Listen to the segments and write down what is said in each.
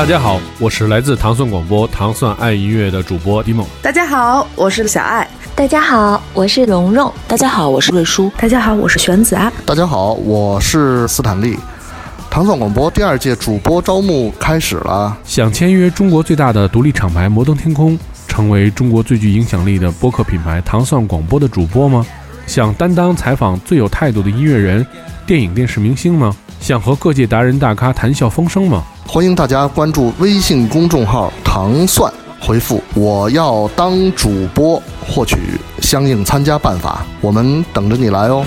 大家好，我是来自糖蒜广播糖蒜爱音乐的主播迪梦。大家好，我是小爱。大家好，我是蓉蓉。大家好，我是瑞舒。大家好，我是玄子啊。大家好，我是斯坦利。糖蒜广播第二届主播招募开始了，想签约中国最大的独立厂牌摩登天空，成为中国最具影响力的播客品牌糖蒜广播的主播吗？想担当采访最有态度的音乐人、电影电视明星吗？想和各界达人大咖谈笑风生吗？欢迎大家关注微信公众号“糖蒜”，回复“我要当主播”获取相应参加办法，我们等着你来哦。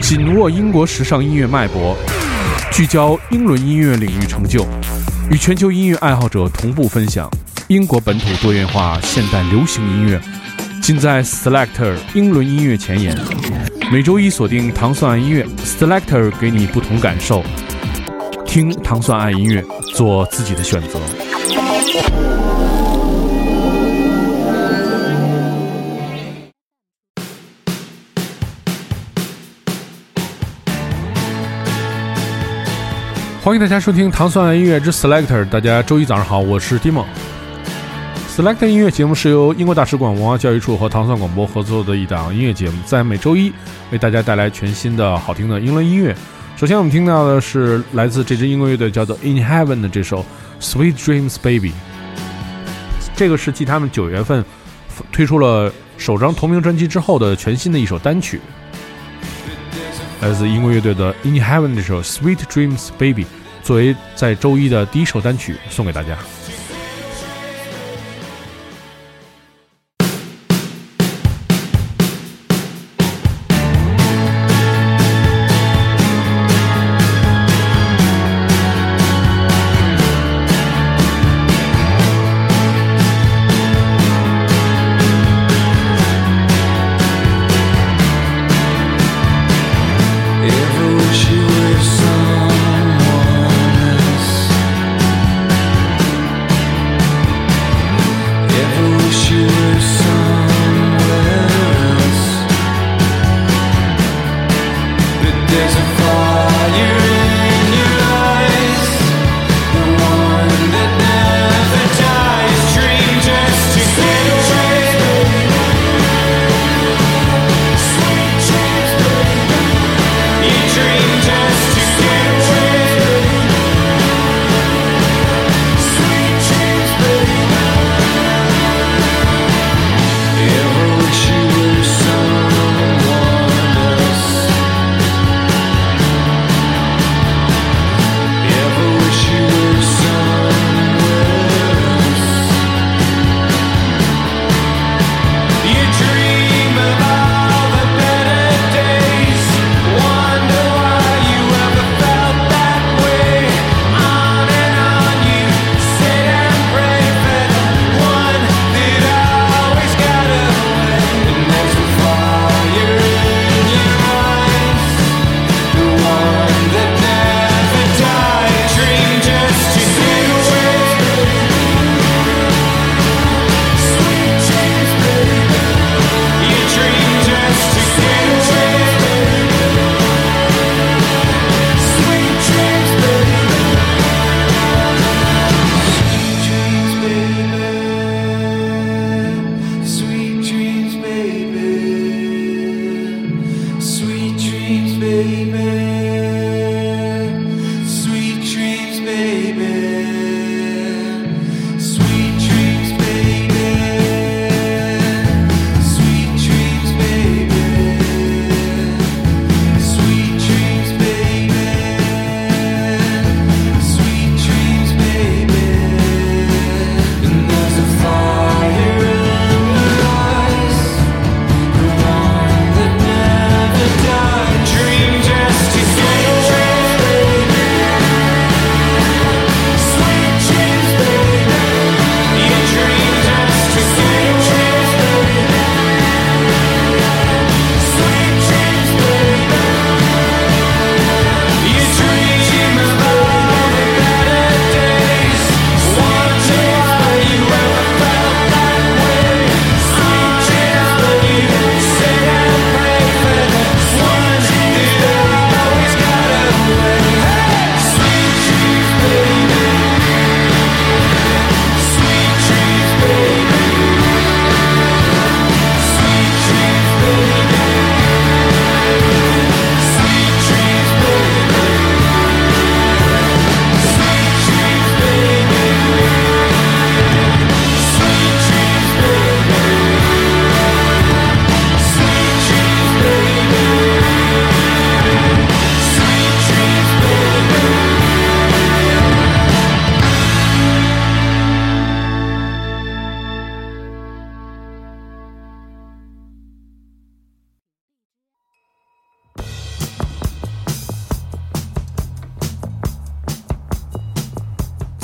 紧握英国时尚音乐脉搏，聚焦英伦音乐领域成就，与全球音乐爱好者同步分享英国本土多元化现代流行音乐，尽在 Selector 英伦音乐前沿。每周一锁定糖蒜爱音乐，Selector 给你不同感受，听糖蒜爱音乐，做自己的选择。欢迎大家收听糖蒜音乐之 Selector。大家周一早上好，我是 Dimo。Selector 音乐节目是由英国大使馆文化教育处和糖蒜广播合作的一档音乐节目，在每周一为大家带来全新的好听的英伦音乐。首先我们听到的是来自这支英国乐队叫做 In Heaven 的这首 Sweet Dreams Baby。这个是继他们九月份推出了首张同名专辑之后的全新的一首单曲，来自英国乐队的 In Heaven 这首 Sweet Dreams Baby。作为在周一的第一首单曲送给大家。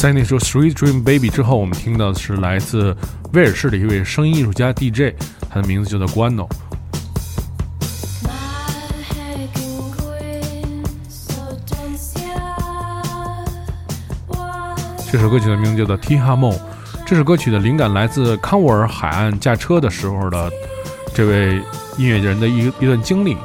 在那首《Sweet Dream Baby》之后，我们听到的是来自威尔士的一位声音艺术家 DJ，他的名字叫做 Guano。这首歌曲的名字叫做《T 哈梦》。这首歌曲的灵感来自康沃尔海岸驾车的时候的这位音乐人的一一段经历。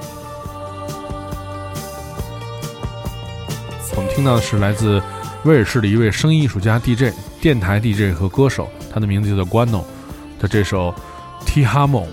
我们听到的是来自威尔士的一位声音艺术家 DJ、电台 DJ 和歌手，他的名字叫做 Guano 他这首《Tihamo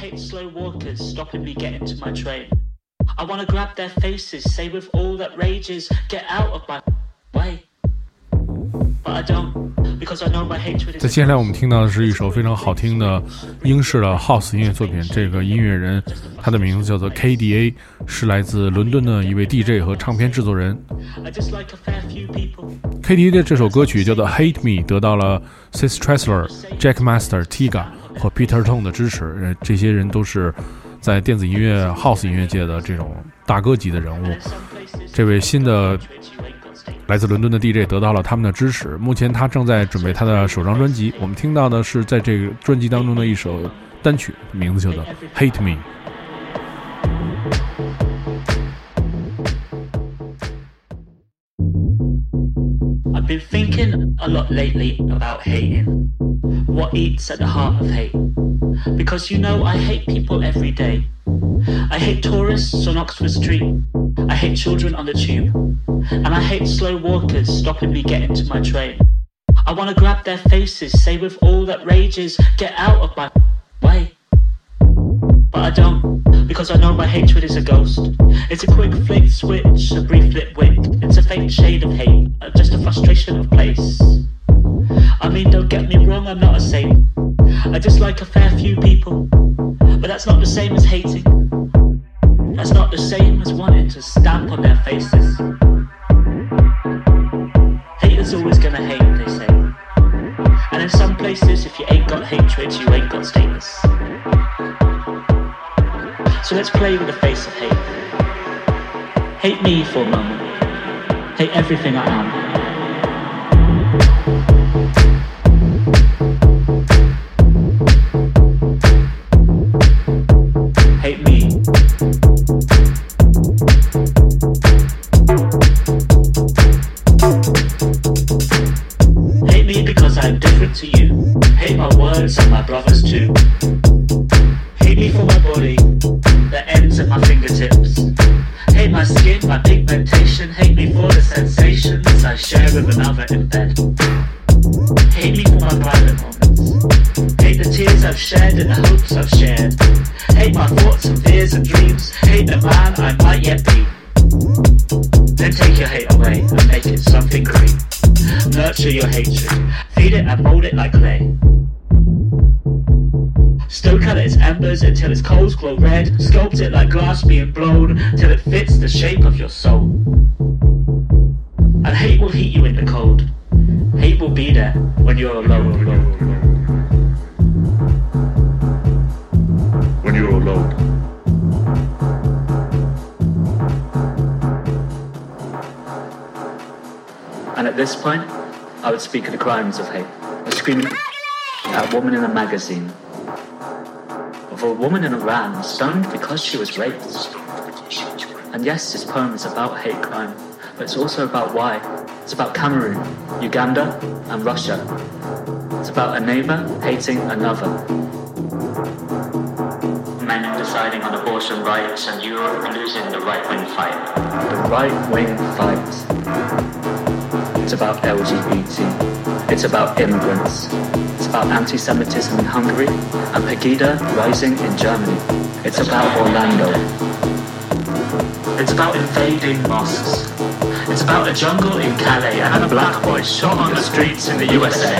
hate slow walkers stopping me getting to my train. I wanna grab their faces, say with all that rages, get out of my way. But I don't, because I know my hatred 在 is. 接下来我们听到的是一首非常好听的英式的 House 音乐作品。这个音乐人他的名字叫做 KDA，是来自伦敦的一位 DJ 和唱片制作人。I 佩迪的这首歌曲叫做 HATE ME，得到了 SIS Tressler、Jack Master、Tiga 和 Peter Tong 的支持，呃，这些人都是在电子音乐、house 音乐界的这种大哥级的人物。这位新的来自伦敦的 DJ 得到了他们的支持，目前他正在准备他的首张专辑。我们听到的是在这个专辑当中的一首单曲，名字叫做 HATE ME。Been thinking a lot lately about hating. What eats at the heart of hate? Because you know, I hate people every day. I hate tourists on Oxford Street. I hate children on the tube. And I hate slow walkers stopping me getting to my train. I wanna grab their faces, say with all that rages, get out of my. But I don't, because I know my hatred is a ghost. It's a quick flick switch, a brief lit wink. It's a faint shade of hate, uh, just a frustration of place. I mean, don't get me wrong, I'm not a saint. I just like a fair few people. But that's not the same as hating. That's not the same as wanting to stamp on their faces. Haters always gonna hate, play with the face of hate. Hate me for a moment. Hate everything I am. Stoke at its embers until its coals glow red. Sculpt it like glass being blown till it fits the shape of your soul. And hate will heat you in the cold. Hate will be there when you're alone. When you're alone. And at this point, I would speak of the crimes of hate. A screaming at a woman in a magazine. Of a woman in Iran stoned because she was raped. And yes, this poem is about hate crime, but it's also about why. It's about Cameroon, Uganda, and Russia. It's about a neighbor hating another. Men deciding on abortion rights and Europe losing the right wing fight. The right wing fight. It's about LGBT. It's about immigrants. It's about anti Semitism in Hungary and Pegida rising in Germany. It's about Orlando. It's about invading mosques. It's about a jungle in Calais and a black boy shot on the streets in the USA.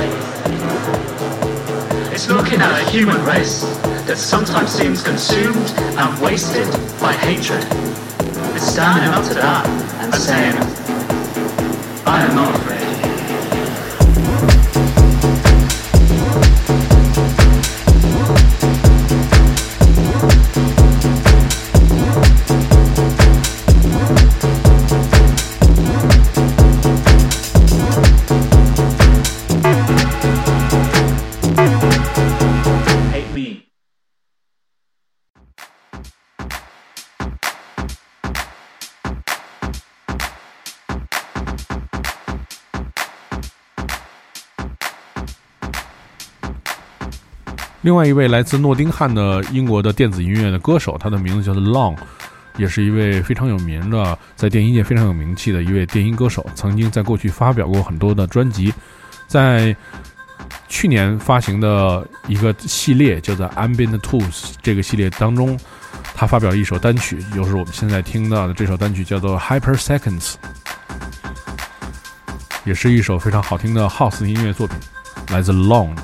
It's looking at a human race that sometimes seems consumed and wasted by hatred. It's standing up to that and saying, I am not afraid. 另外一位来自诺丁汉的英国的电子音乐的歌手，他的名字叫做 Long，也是一位非常有名的，在电音界非常有名气的一位电音歌手，曾经在过去发表过很多的专辑，在去年发行的一个系列叫做 Ambient Tools 这个系列当中，他发表了一首单曲，就是我们现在听到的这首单曲，叫做《Hyper Seconds》，也是一首非常好听的 House 音乐作品，来自 Long。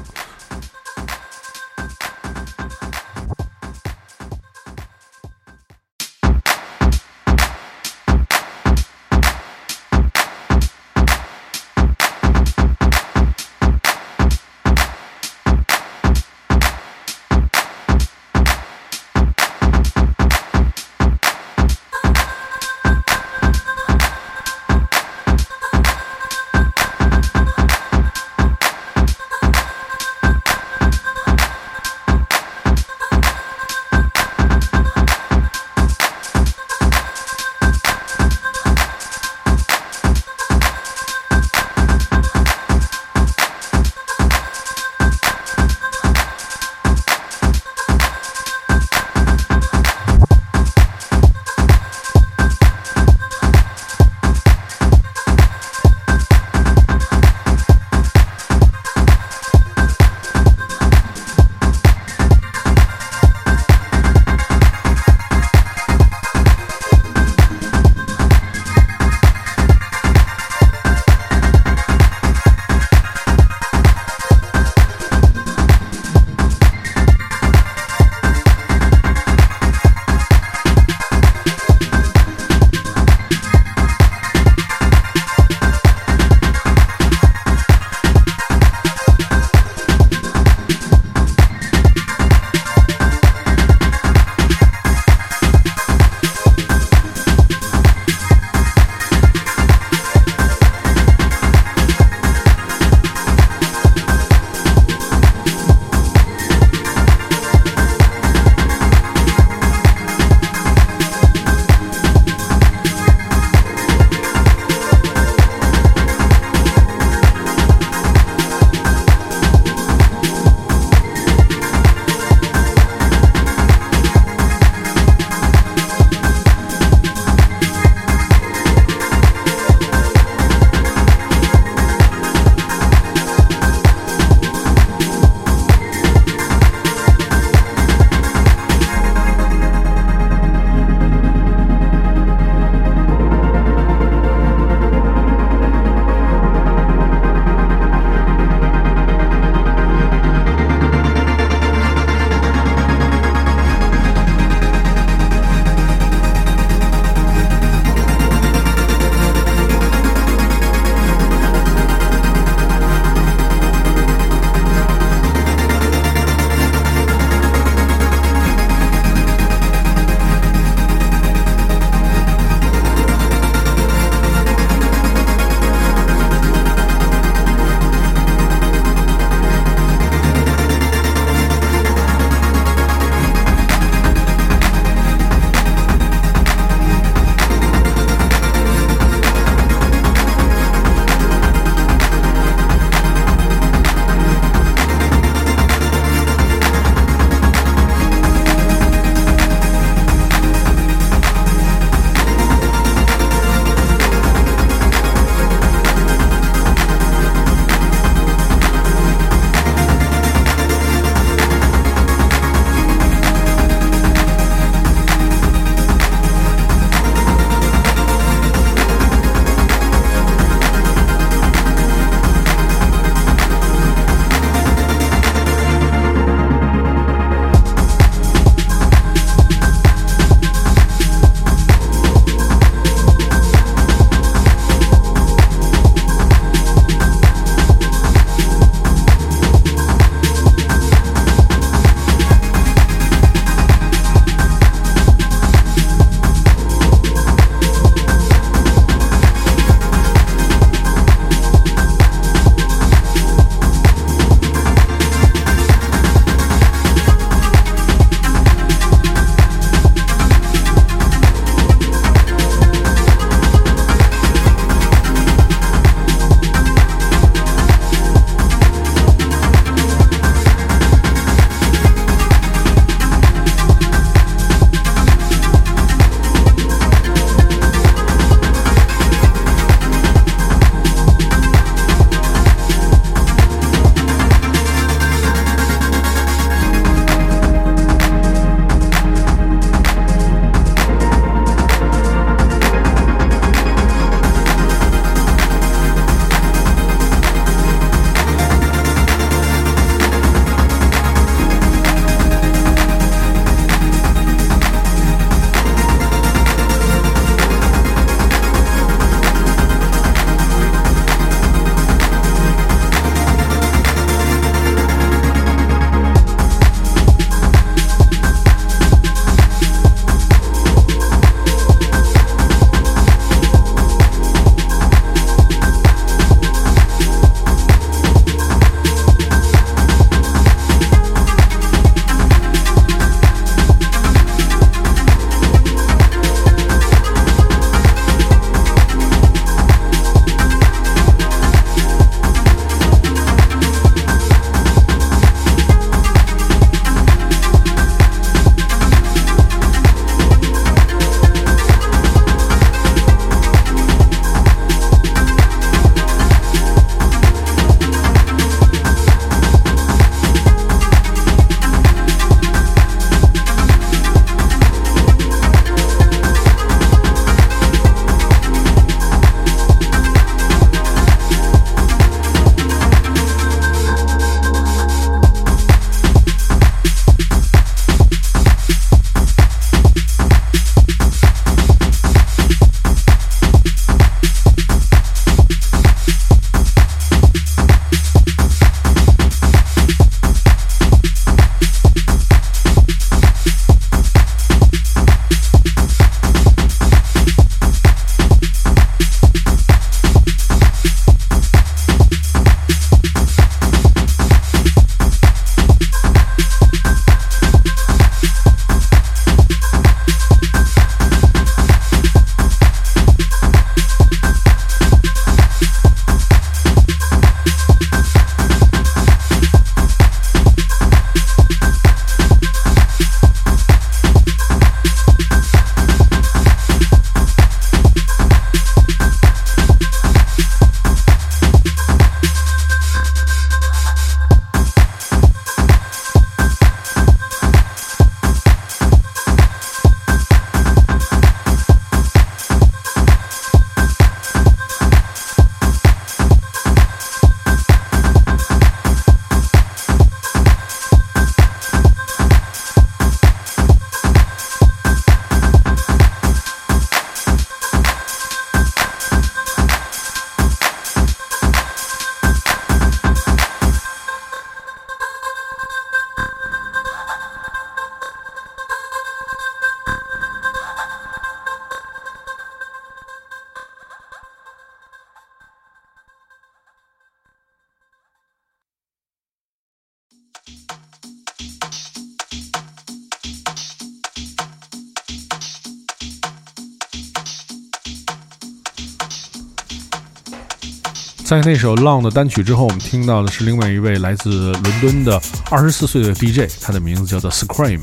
在那首《浪》的单曲之后，我们听到的是另外一位来自伦敦的二十四岁的 DJ，他的名字叫做 Scream。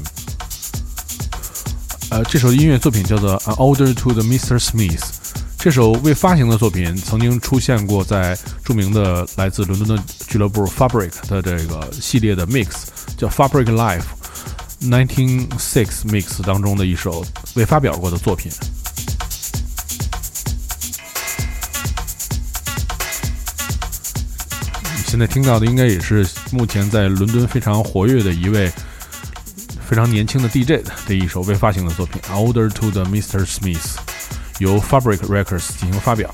呃，这首音乐作品叫做《An Order to the Mr. Smith》。这首未发行的作品曾经出现过在著名的来自伦敦的俱乐部 Fabric 的这个系列的 Mix，叫 Fabric Live 1996 Mix 当中的一首未发表过的作品。现在听到的应该也是目前在伦敦非常活跃的一位非常年轻的 DJ 的一首未发行的作品《Older to the Mr. Smith》，由 Fabric Records 进行发表。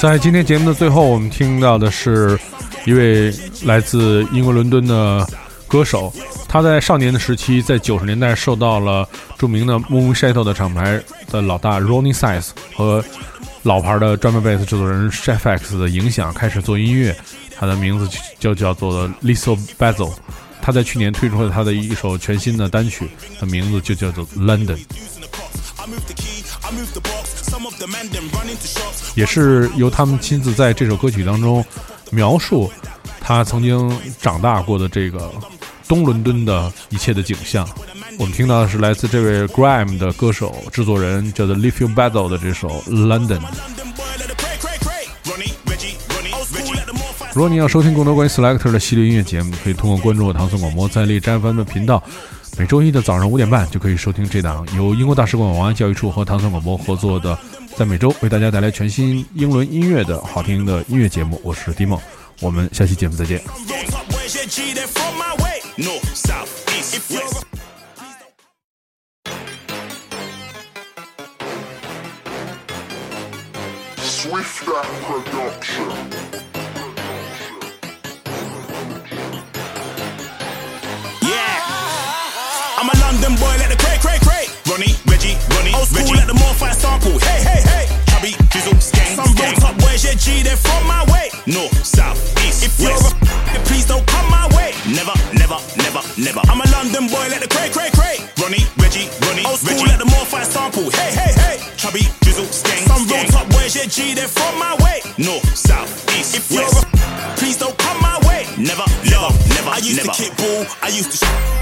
在今天节目的最后，我们听到的是一位来自英国伦敦的歌手。他在少年的时期，在九十年代受到了著名的 Moon Shadow 的厂牌的老大 Ronnie Size 和老牌的专门贝斯制作人 Chef X 的影响，开始做音乐。他的名字就叫做 Lisa Basil。他在去年推出了他的一首全新的单曲，的名字就叫做 London。也是由他们亲自在这首歌曲当中描述他曾经长大过的这个。东伦敦的一切的景象，我们听到的是来自这位 Grime 的歌手、制作人叫做 Leif Battle 的这首 London。如果你要收听更多关于 Selector 的系列音乐节目，可以通过关注我唐宋广播在荔枝 FM 的频道，每周一的早上五点半就可以收听这档由英国大使馆王安教育处和唐宋广播合作的，在每周为大家带来全新英伦音乐的好听的音乐节目。我是 d i m o 我们下期节目再见。sweet that Production. Yeah, I'm a London boy, let the cray cray cray. Ronnie, Reggie, Ronnie, old school, Reggie. let the more fire sample. Hey, hey, hey. Chubby, drizzle, skang, Some real top boys, yeah, G, they're from my way. North, south, east, if west. you're a, please don't come my way. Never, never, never, never. I'm a London boy, let the cray, cray, cray. Ronnie, Reggie, Ronnie, old school, Reggie. let the more fire sample. Hey, hey, hey. Chubby, drizzle, skang, Some real top boys, yeah, G, they're from my way. North, south, east, if west. you're a, please don't come my way. Never, never, never. I used never. to kick ball, I used to.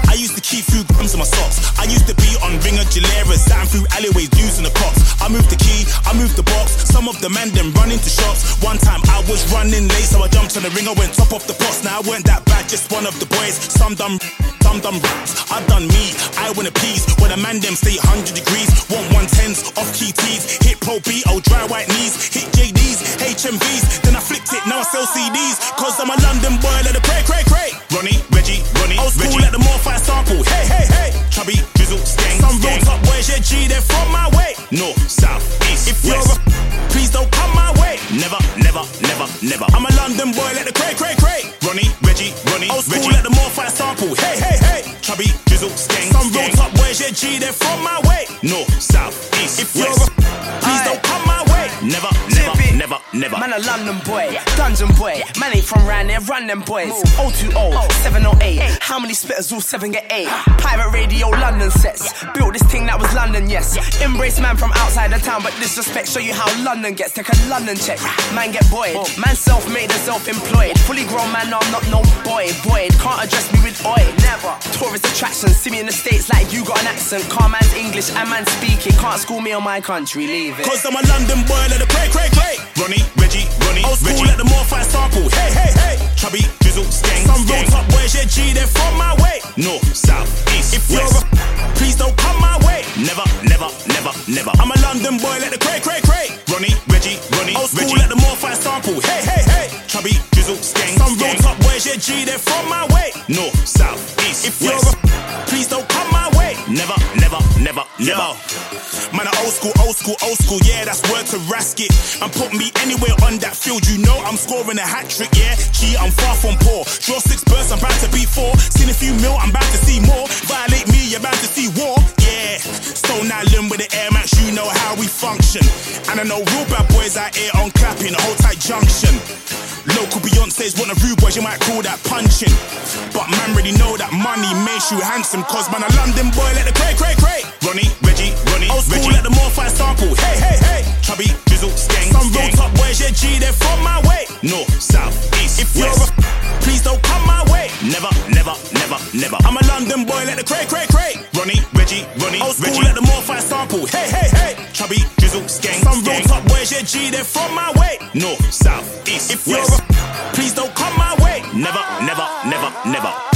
I used to keep food grams in my socks. I used to be on ringer Galeras, sat through alleyways, using the cops. I moved the key, I moved the box. Some of the men then run into shops. One time I was running late, so I jumped on the ringer, went top off the box. Now I weren't that bad, just one of the boys. Some done, some done raps. I done me. I wanna please. When a man them stay 100 degrees. Want 110s, off key tees. Hit pro B, oh dry white knees. Hit JDs, HMVs. Then I flipped it, now I sell CDs. Cause I'm a London boy, let the cray, cray, cray. Ronnie, Reggie, Ronnie, Old school, Reggie. let the more fire sample. Hey, hey, hey. Chubby, drizzle, skang, Some real top boys, yeah, G, they're from my way. North, south, east, if west. you're a please don't come my way. Never, never, never, never. I'm a London boy, let the cray, cray, cray. Ronnie, Reggie, Ronnie, Old school, Reggie. let the more fire sample. Hey, hey, hey. Chubby, drizzle, skang, Some real top boys, yeah, G, they're from my way. North, south, east, if west. Please never. Man, a London boy, dungeon boy. Man ain't from round there, run them boys. 020, 708. How many spitters all seven get eight? Pirate radio, London sets. Built yes. Embrace man from outside the town, but disrespect. Show you how London gets. Take a London check. Man get boyed. Man self made and self employed. Fully grown man, I'm not no boy. Boyd can't address me with oi. Never. Tourist attraction. See me in the States like you got an accent. Car man's English and man speaking. Can't school me on my country. Leave it. Cause I'm a London boy, let the cray, cray, cray. Ronnie, Reggie, Ronnie, Old school, Reggie. let the more sample. Hey, hey, hey. Chubby, drizzle, skang, Some real top boys, yeah, G, they're from my way. North, south, east, if west. you're a, please don't come my way. Never, never, never, never. I'm a London boy, let the cray, cray, cray. Ronnie, Reggie, Ronnie, Old school, Reggie. let the more fire sample. Hey, hey, hey. Chubby, drizzle, skang, Some real top boys, yeah, G, they're from my way. North, south, east, if west. you're a, please don't come my way. Never, never, never, never. Man, I old school, old school, old school, yeah, that's word to Rasket. And put me anywhere on that field, you know I'm scoring a hat trick, yeah. Gee, I'm far from poor. Draw six birds, I'm bound to be four. Seen a few mil, I'm bound to see more. Violate me, you're bound to see war, yeah. Stone Island with the Air Max, you know how we function. And I know real bad boys out here on clapping, hold tight junction. Local Beyonce's one of rude boys, you might call that punching. But man really know that money makes you handsome. Cause man, a London boy, let the cray, cray, cray. Ronnie, Reggie, Ronnie, Old school, Reggie. let the more sample. Hey, hey, hey. Chubby, drizzle, skang, Some real top boys, yeah, G, they're from my way. North, south, east, if west. you're a, please don't come my way. Never, never, never, never. I'm a London boy, let the cray, cray, cray. Ronnie, Reggie, Ronnie, Old school, Reggie. let the more sample. Hey, hey, hey. Chubby, drizzle, skang, Some real top boys, yeah, G, they're from my way. North, south, east, if west. you're a, please don't come my way. Never, never, never, never.